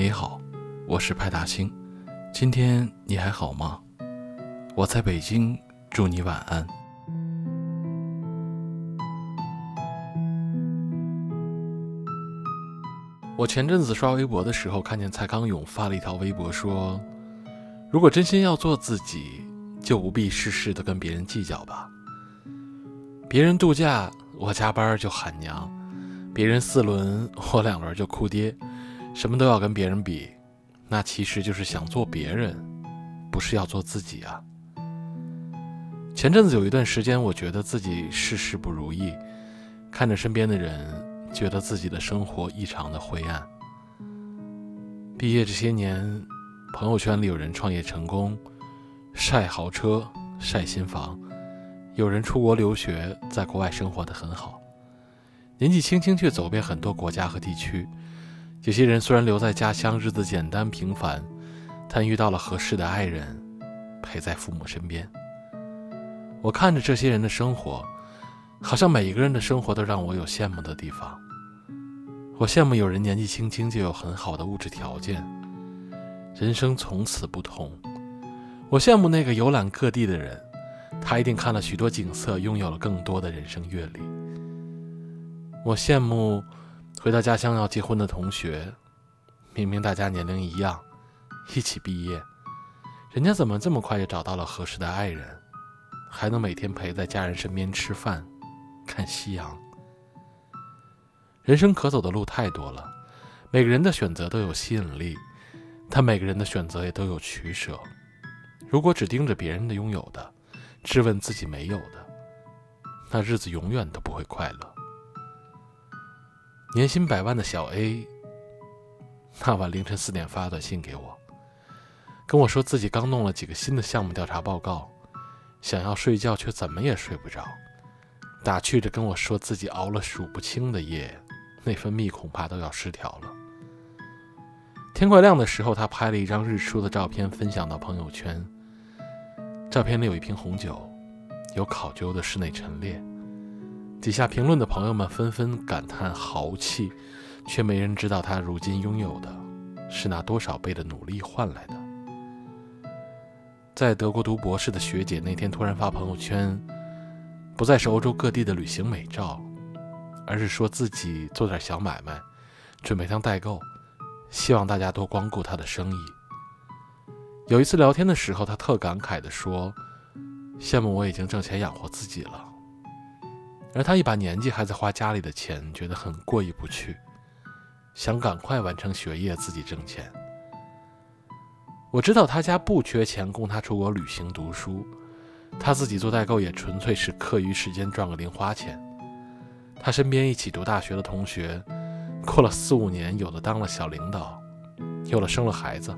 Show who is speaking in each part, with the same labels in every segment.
Speaker 1: 你好，我是派大星。今天你还好吗？我在北京，祝你晚安。我前阵子刷微博的时候，看见蔡康永发了一条微博，说：“如果真心要做自己，就不必事事的跟别人计较吧。别人度假，我加班就喊娘；别人四轮，我两轮就哭爹。什么都要跟别人比，那其实就是想做别人，不是要做自己啊。”前阵子有一段时间，我觉得自己事事不如意，看着身边的人。觉得自己的生活异常的灰暗。毕业这些年，朋友圈里有人创业成功，晒豪车、晒新房；有人出国留学，在国外生活的很好。年纪轻轻却走遍很多国家和地区。有些人虽然留在家乡，日子简单平凡，但遇到了合适的爱人，陪在父母身边。我看着这些人的生活。好像每一个人的生活都让我有羡慕的地方。我羡慕有人年纪轻轻就有很好的物质条件，人生从此不同。我羡慕那个游览各地的人，他一定看了许多景色，拥有了更多的人生阅历。我羡慕回到家乡要结婚的同学，明明大家年龄一样，一起毕业，人家怎么这么快就找到了合适的爱人，还能每天陪在家人身边吃饭？看夕阳。人生可走的路太多了，每个人的选择都有吸引力，但每个人的选择也都有取舍。如果只盯着别人的拥有的，质问自己没有的，那日子永远都不会快乐。年薪百万的小 A，那晚凌晨四点发短信给我，跟我说自己刚弄了几个新的项目调查报告，想要睡觉却怎么也睡不着。打趣着跟我说自己熬了数不清的夜，内分泌恐怕都要失调了。天快亮的时候，他拍了一张日出的照片分享到朋友圈。照片里有一瓶红酒，有考究的室内陈列。底下评论的朋友们纷纷感叹豪气，却没人知道他如今拥有的是拿多少倍的努力换来的。在德国读博士的学姐那天突然发朋友圈。不再是欧洲各地的旅行美照，而是说自己做点小买卖，准备当代购，希望大家多光顾他的生意。有一次聊天的时候，他特感慨地说：“羡慕我已经挣钱养活自己了，而他一把年纪还在花家里的钱，觉得很过意不去，想赶快完成学业，自己挣钱。”我知道他家不缺钱供他出国旅行读书。他自己做代购也纯粹是课余时间赚个零花钱。他身边一起读大学的同学，过了四五年，有的当了小领导，有的生了孩子，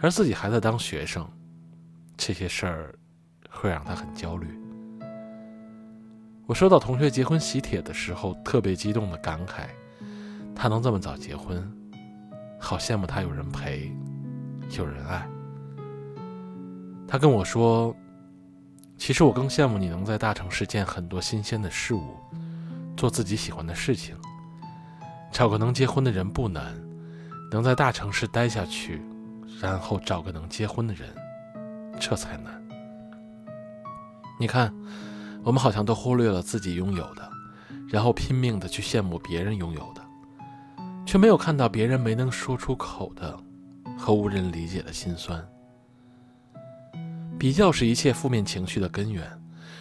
Speaker 1: 而自己还在当学生。这些事儿会让他很焦虑。我收到同学结婚喜帖的时候，特别激动的感慨：他能这么早结婚，好羡慕他有人陪，有人爱。他跟我说。其实我更羡慕你能在大城市见很多新鲜的事物，做自己喜欢的事情。找个能结婚的人不难，能在大城市待下去，然后找个能结婚的人，这才难。你看，我们好像都忽略了自己拥有的，然后拼命的去羡慕别人拥有的，却没有看到别人没能说出口的和无人理解的心酸。比较是一切负面情绪的根源，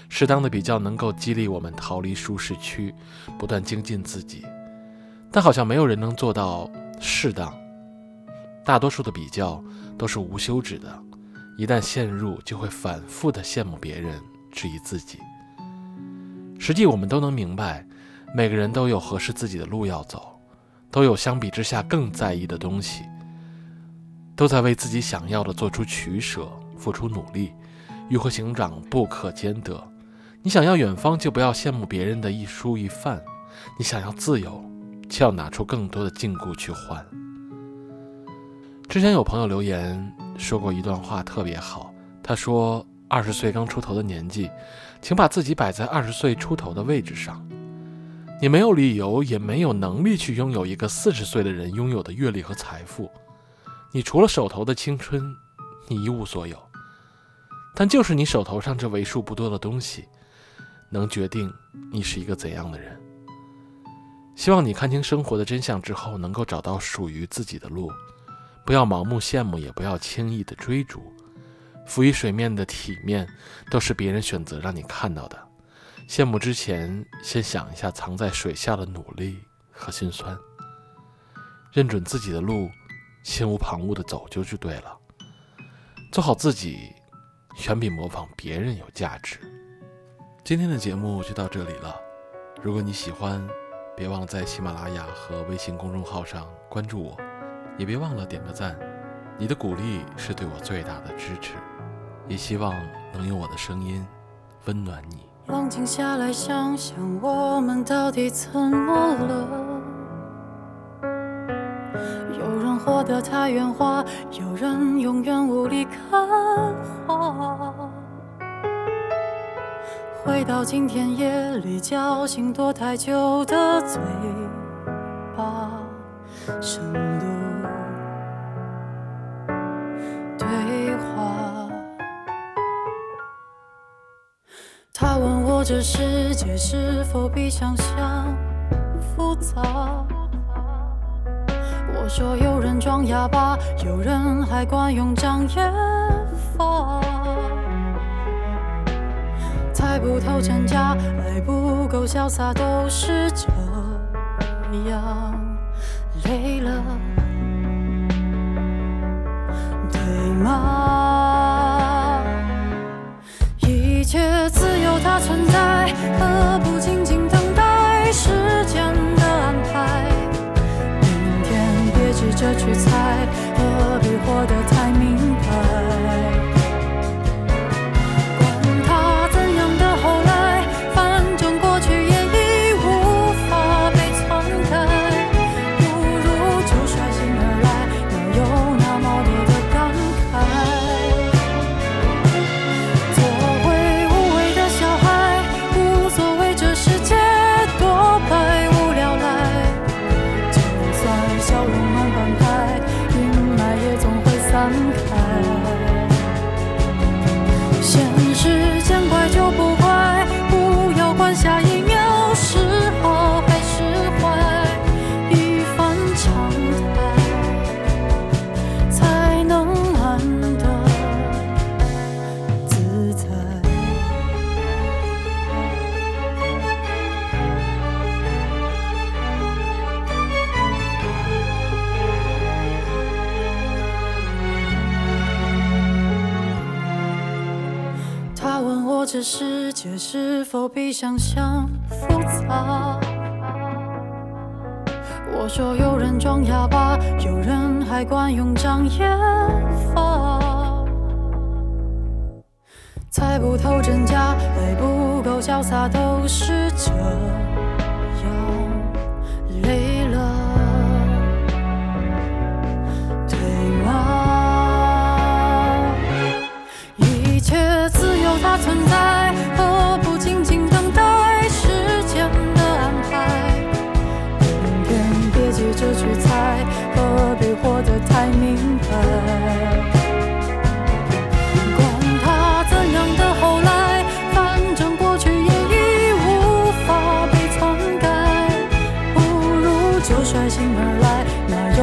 Speaker 1: 适当的比较能够激励我们逃离舒适区，不断精进自己。但好像没有人能做到适当。大多数的比较都是无休止的，一旦陷入，就会反复的羡慕别人，质疑自己。实际我们都能明白，每个人都有合适自己的路要走，都有相比之下更在意的东西，都在为自己想要的做出取舍。付出努力，鱼和熊掌不可兼得。你想要远方，就不要羡慕别人的一蔬一饭；你想要自由，就要拿出更多的禁锢去换。之前有朋友留言说过一段话，特别好。他说：“二十岁刚出头的年纪，请把自己摆在二十岁出头的位置上。你没有理由，也没有能力去拥有一个四十岁的人拥有的阅历和财富。你除了手头的青春，你一无所有。但就是你手头上这为数不多的东西，能决定你是一个怎样的人。希望你看清生活的真相之后，能够找到属于自己的路，不要盲目羡慕，也不要轻易的追逐。浮于水面的体面，都是别人选择让你看到的。羡慕之前，先想一下藏在水下的努力和心酸。认准自己的路，心无旁骛的走就是对了。做好自己，远比模仿别人有价值。今天的节目就到这里了。如果你喜欢，别忘了在喜马拉雅和微信公众号上关注我，也别忘了点个赞。你的鼓励是对我最大的支持。也希望能用我的声音温暖你。
Speaker 2: 冷静下来想想，我们到底怎么了？有人活得太圆滑，有人永远无力看花。回到今天夜里叫醒躲太久的嘴巴，这世界是否比想象复杂？我说有人装哑巴，有人还惯用障眼法。猜不透真假，爱不够潇洒，都是这样。累这世界是否比想象复杂？我说有人装哑巴，有人还惯用障眼法。猜不透真假，还不够潇洒，都是假存在，何不静静等待时间的安排？明天别急着去猜，何必活得太明白？管它怎样的后来，反正过去也已无法被篡改。不如就率性而来，哪有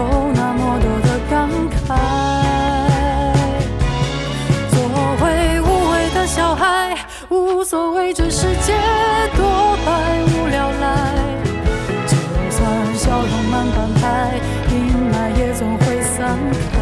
Speaker 2: 这世界多百无聊赖。就算笑容慢半拍，阴霾也总会散开。